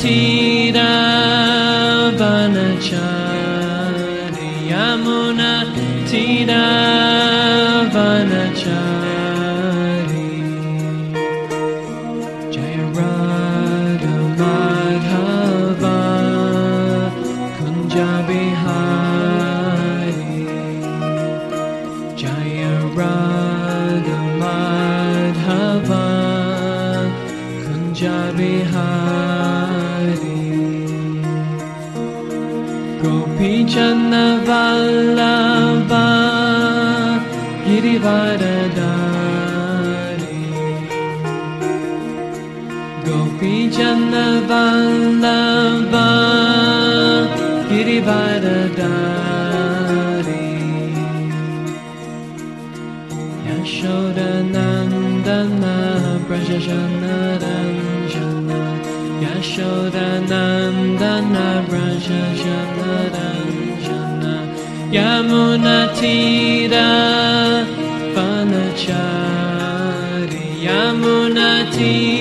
Tida Chari Yamuna Tidabana ज्ञानवल्लभा गिरिवरदारि गोपीचन्दवल्लभा गिरिवरदारि यशोरनन्दना प्रजनरञ्जन यशोरनन्दना प्रजनर Yamunati Tira Panachari Yamunati.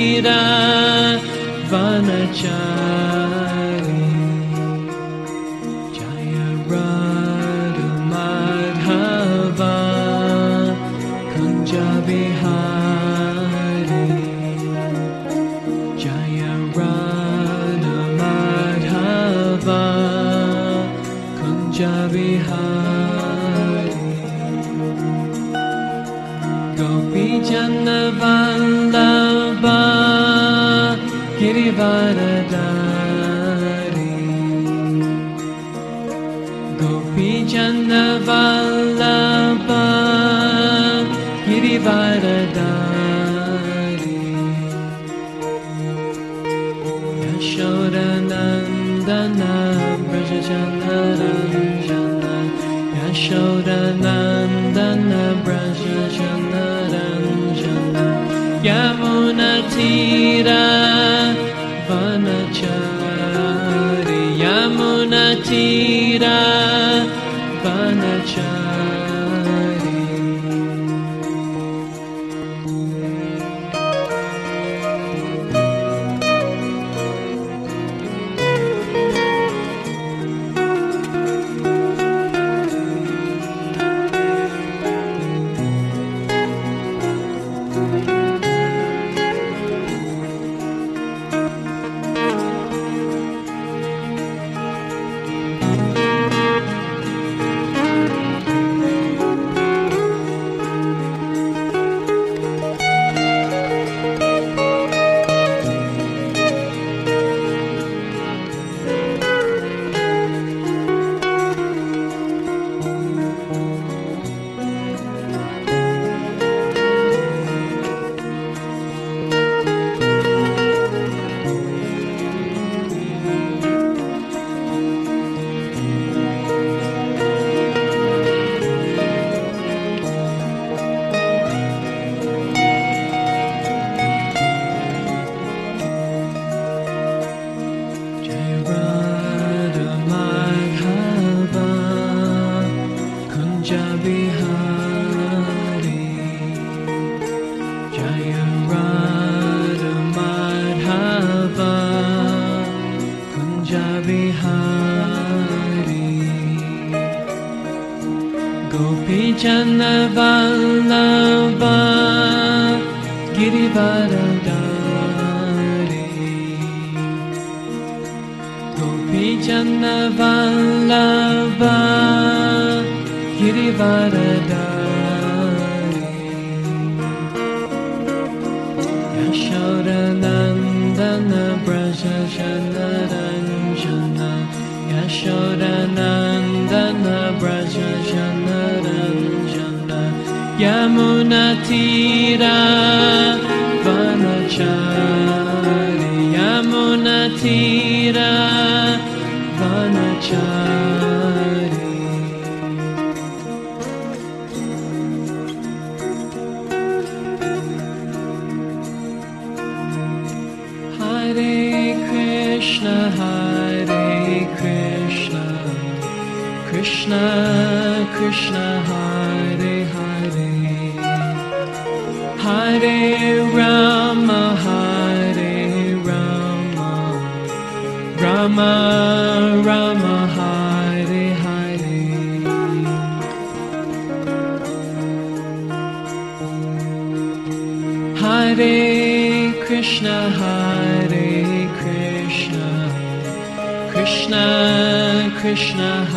ीरा वन छोरि Yamuna Yashodanandana Braja Janaranjana Yamunatira Vanachari. Yamunatira Vanachari Krishna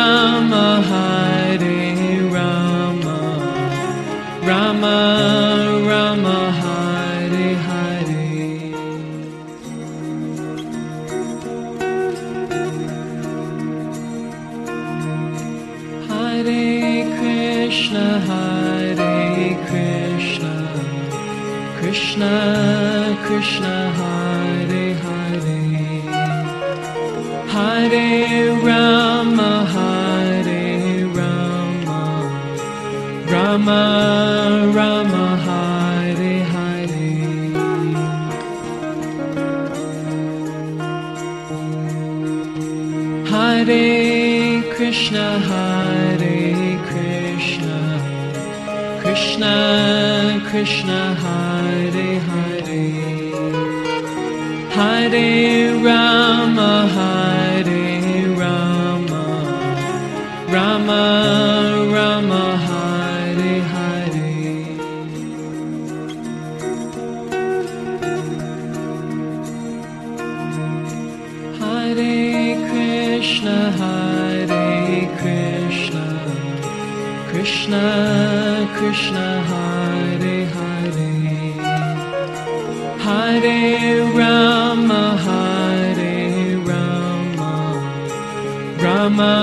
Krishna.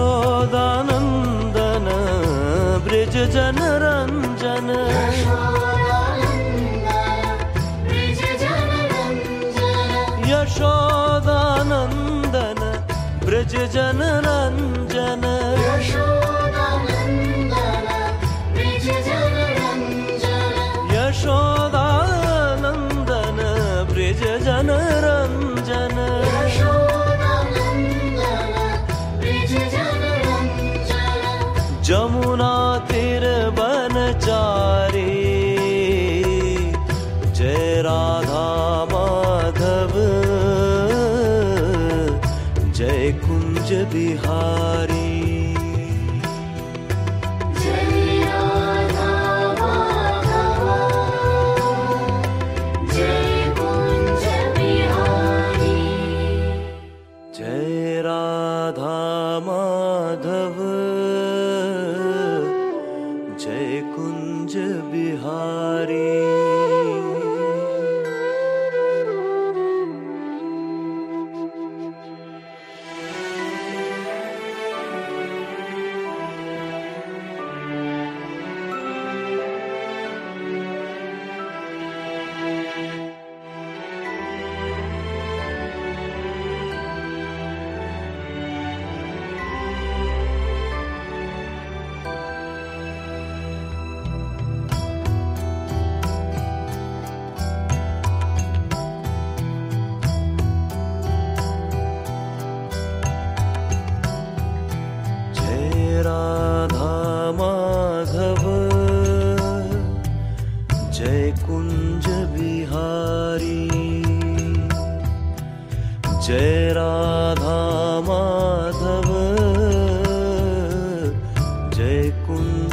ोदानन्दन बृजन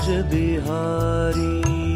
Bihari.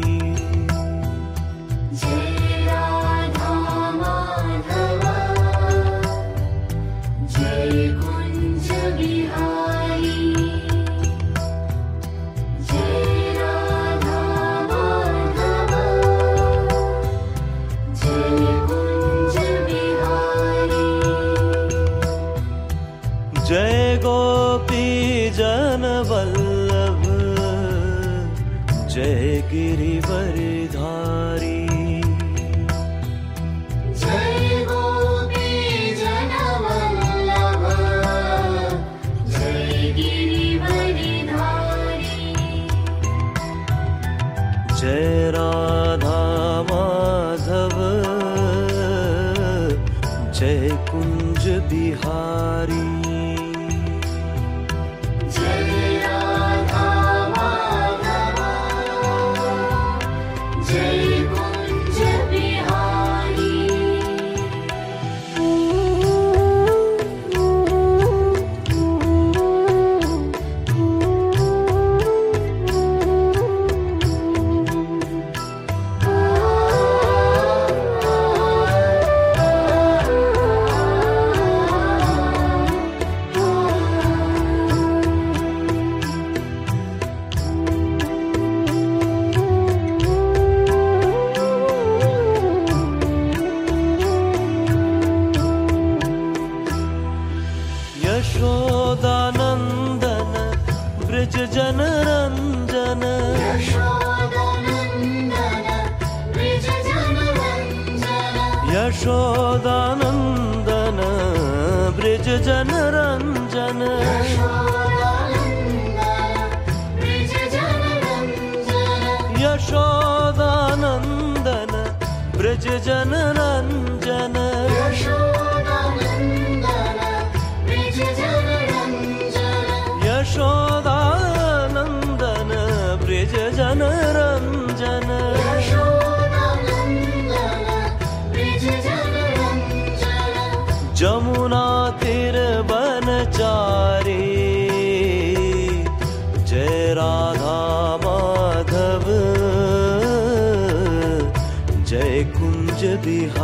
be high.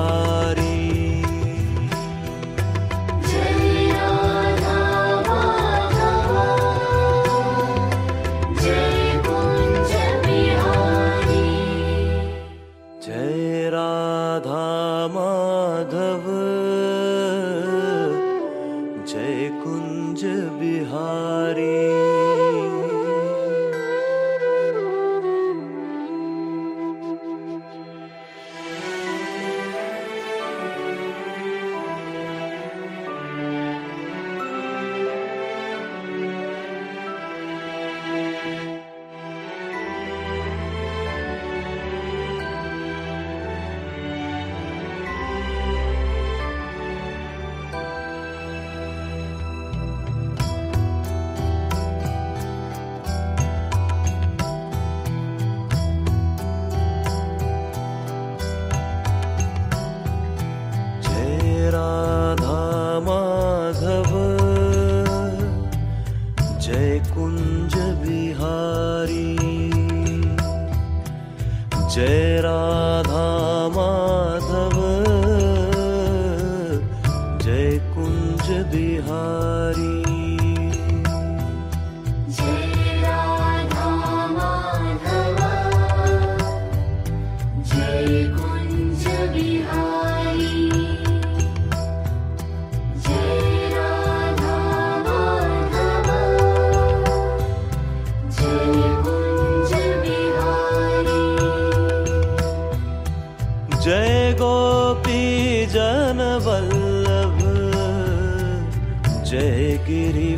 जय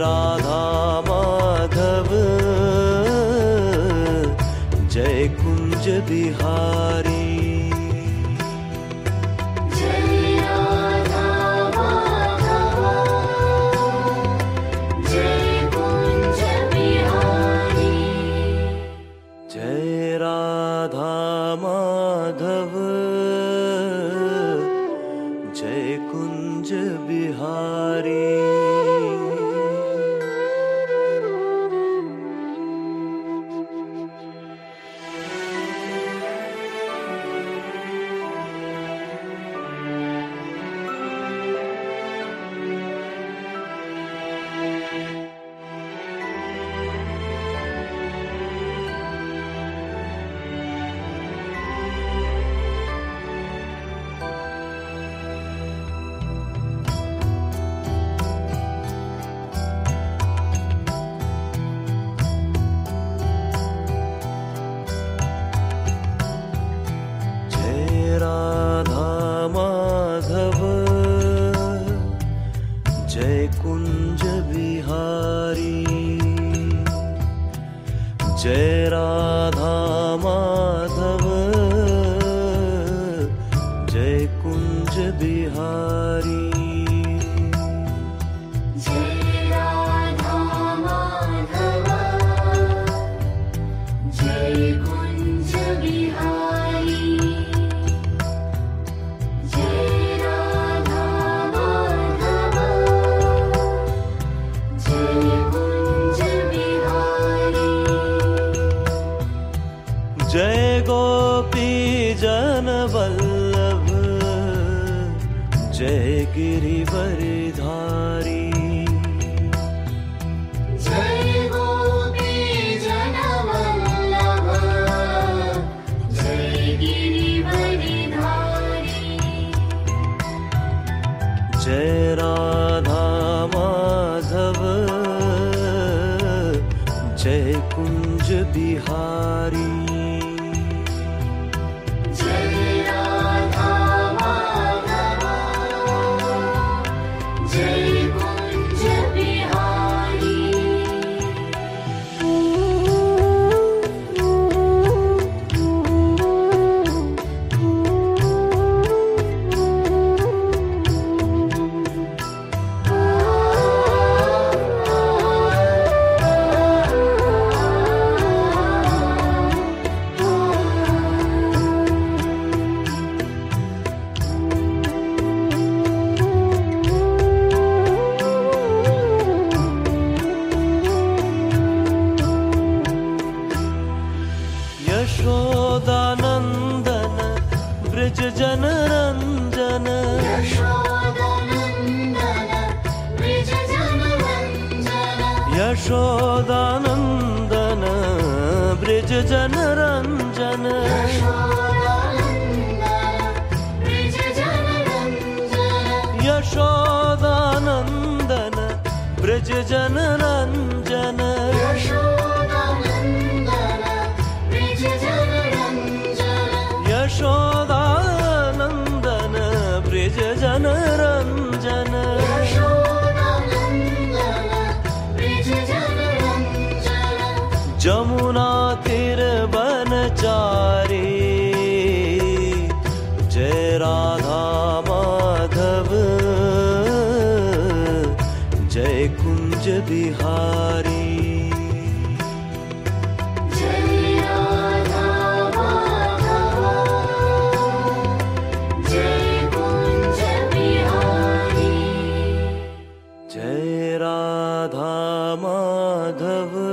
राधा माधव जय कुञ्ज बिहारी राधा माधव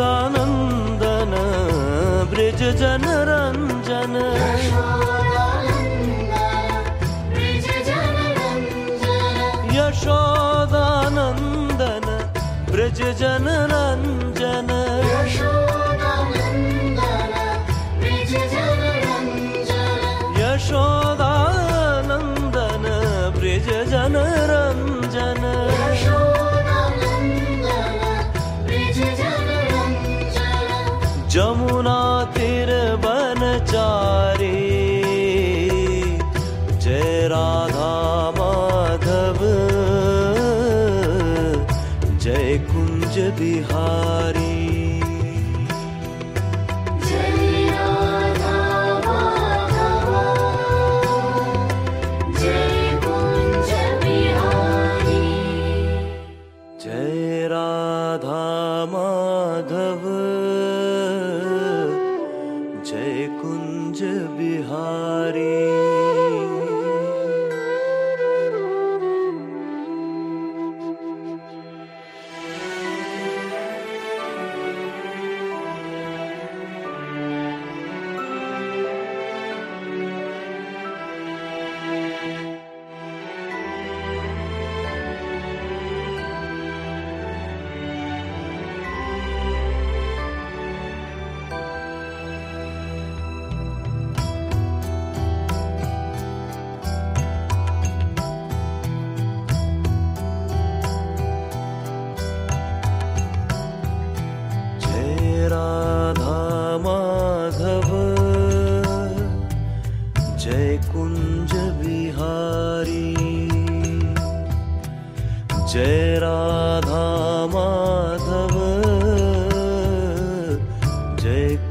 ಯಶೋದಾನಂದನ ಬ್ರಿಜ ಜನರಂಜನ ಯಶೋದಾನಂದನ ಬ್ರಿಜ ಜನರಂಜನ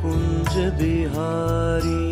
कुंज बिहारी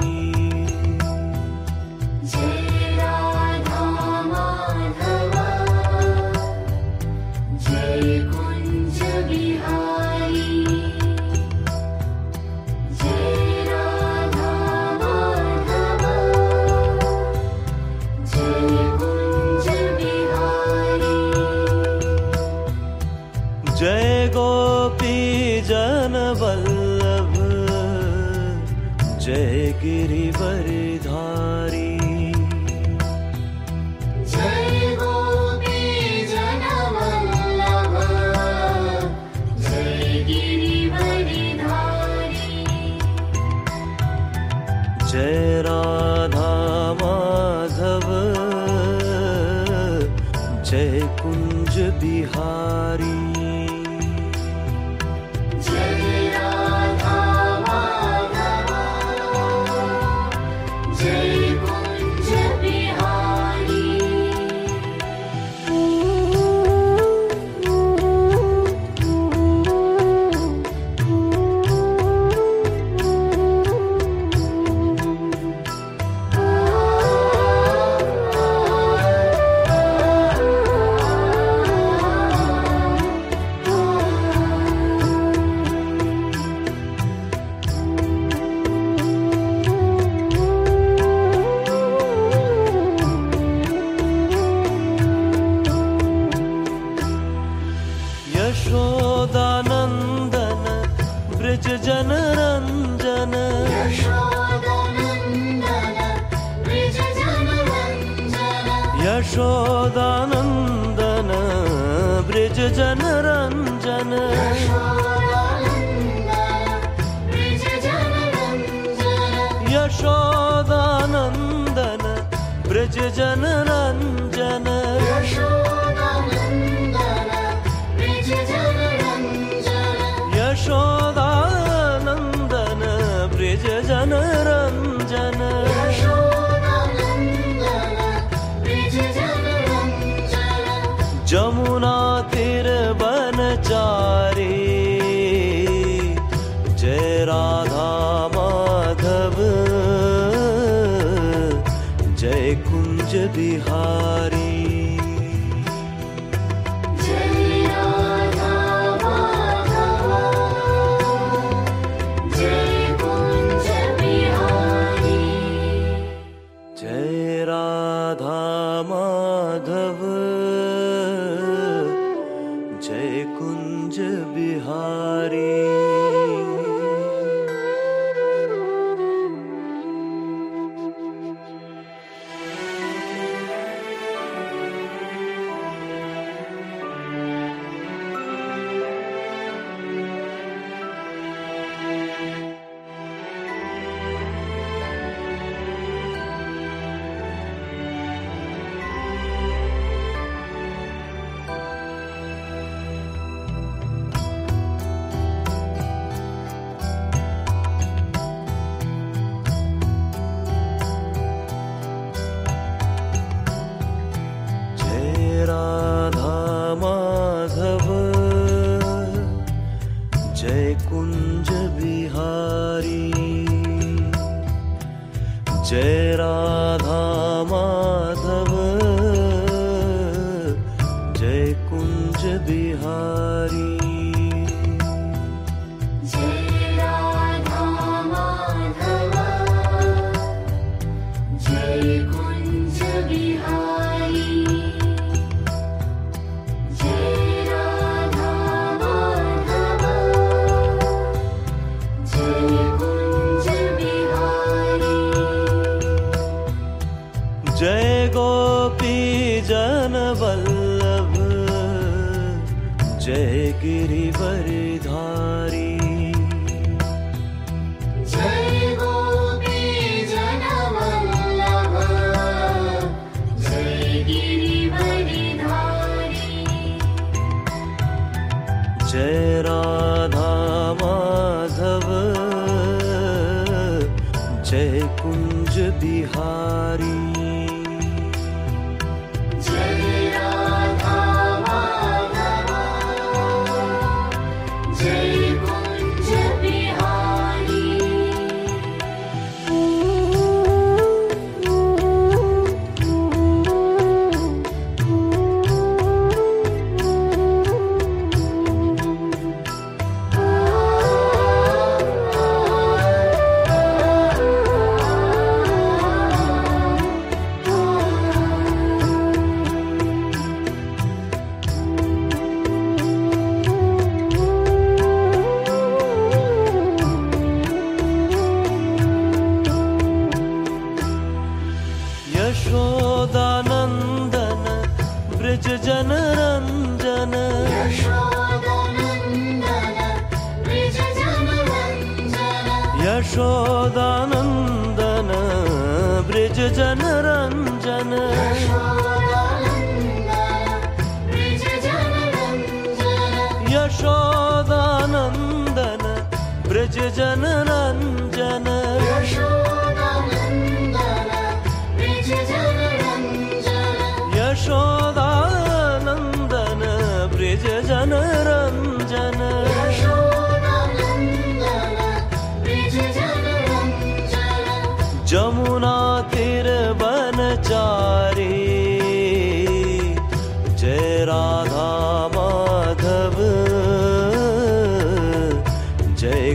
पर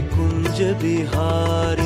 जय कुञ्ज बिहारी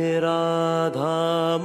राधा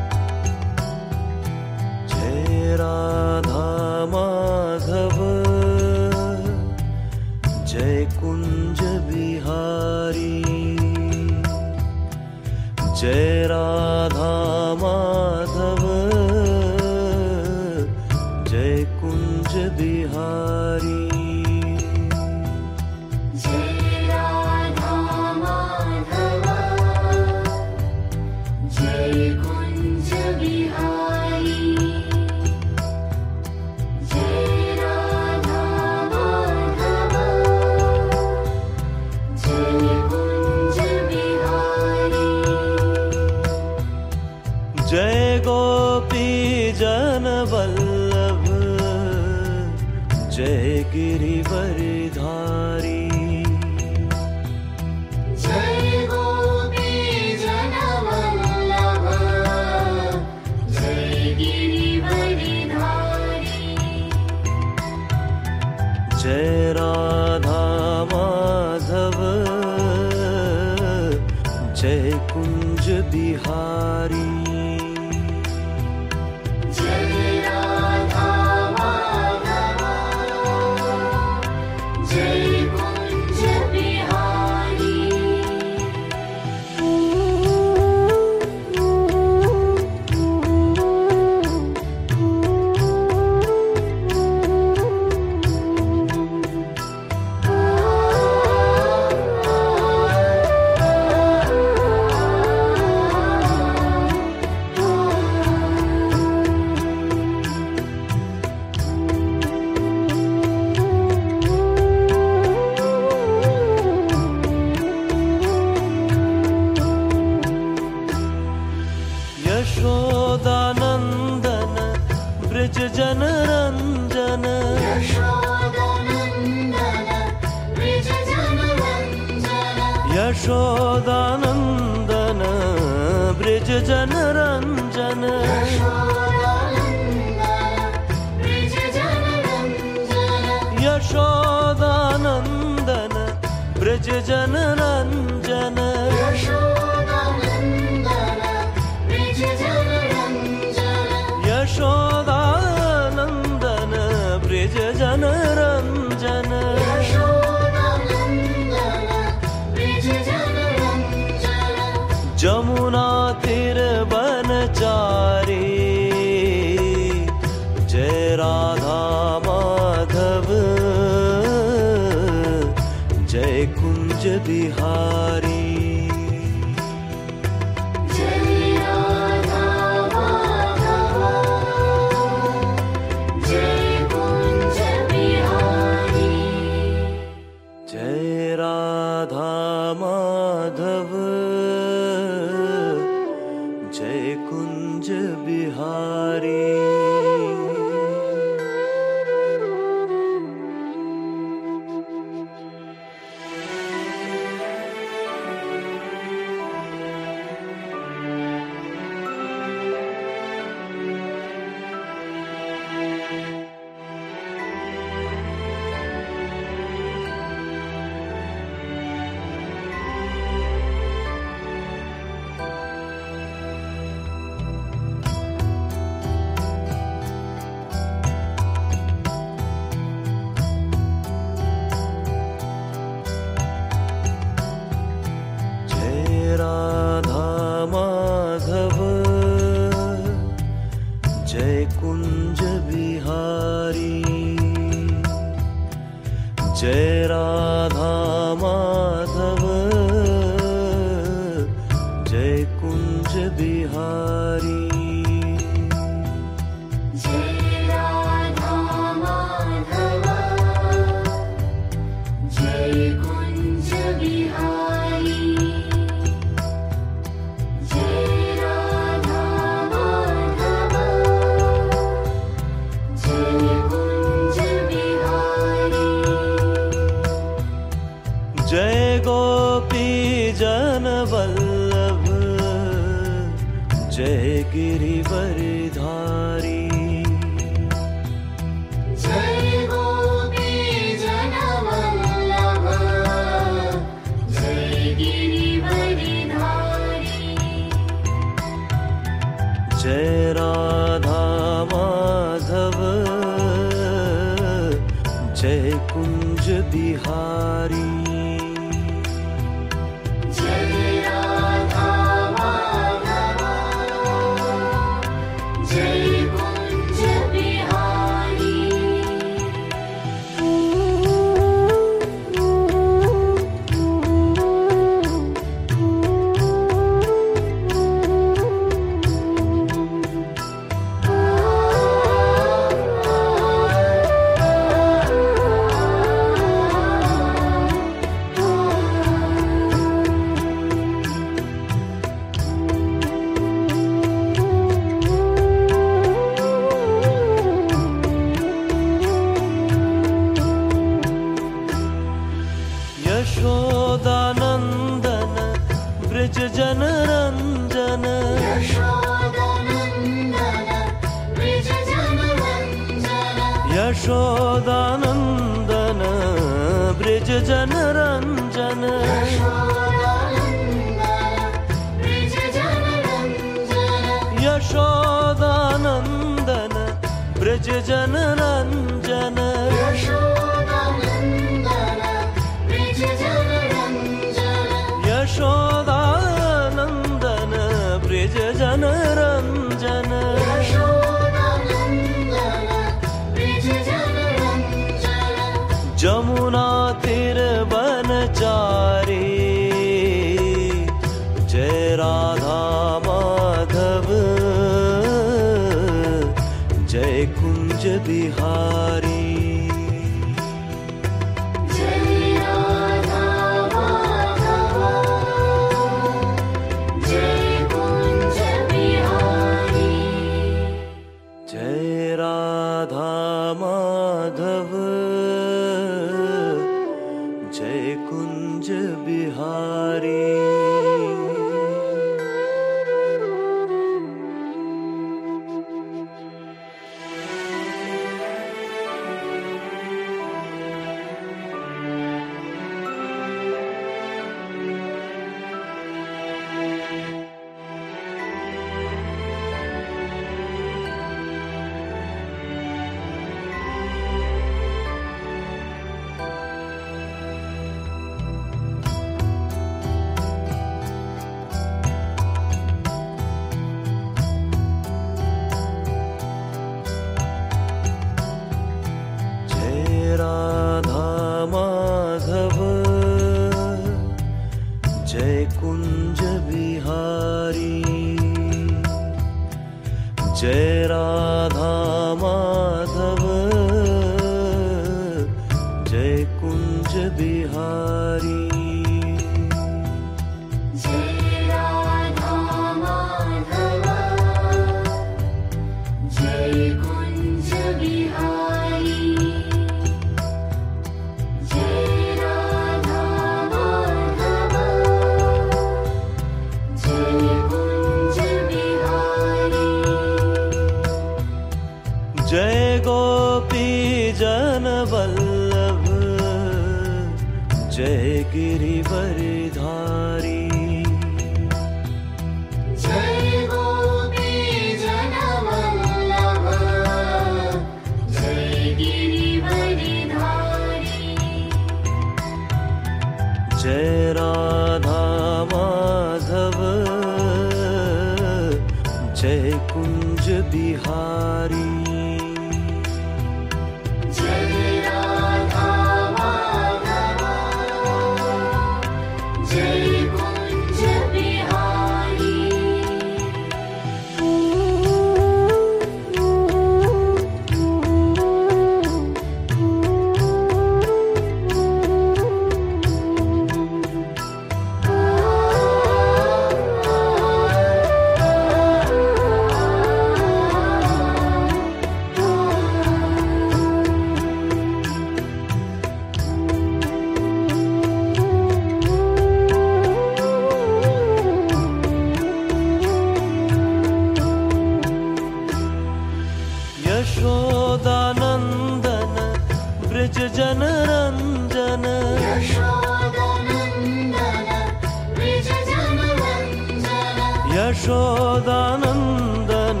यशोदानन्दन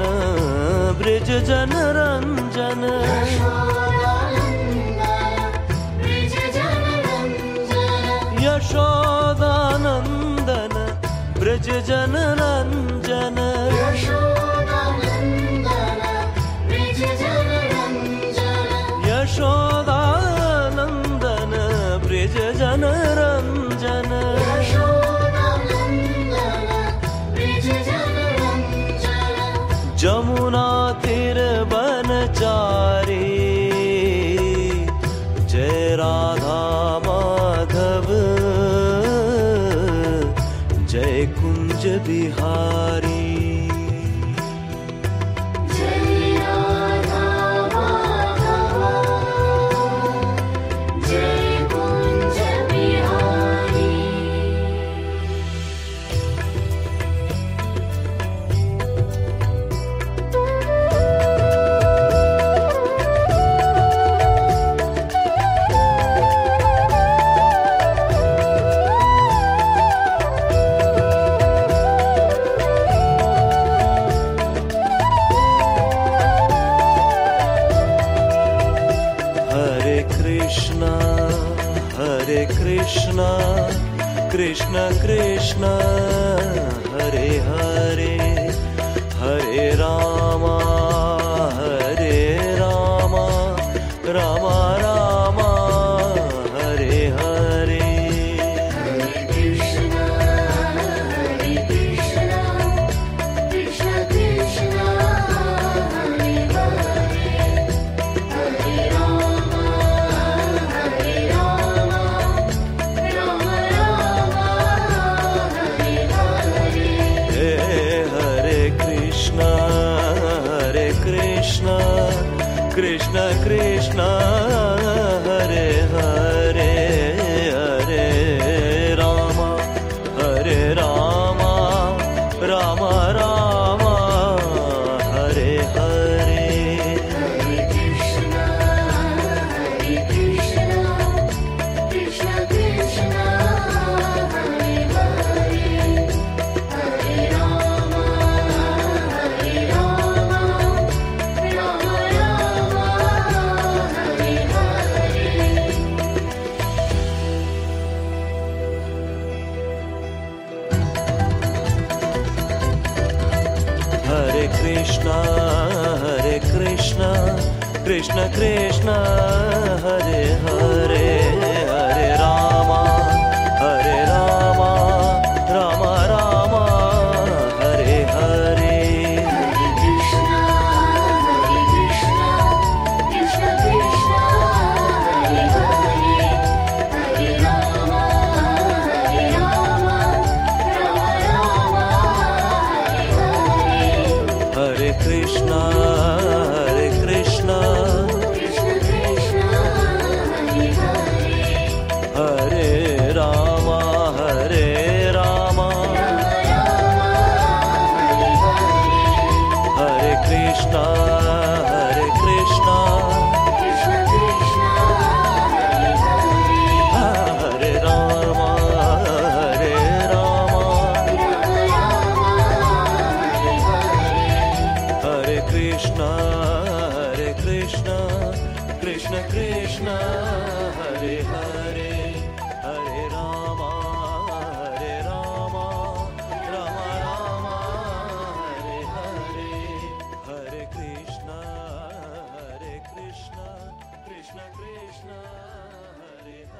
ब्रज कृष्ण कृष्ण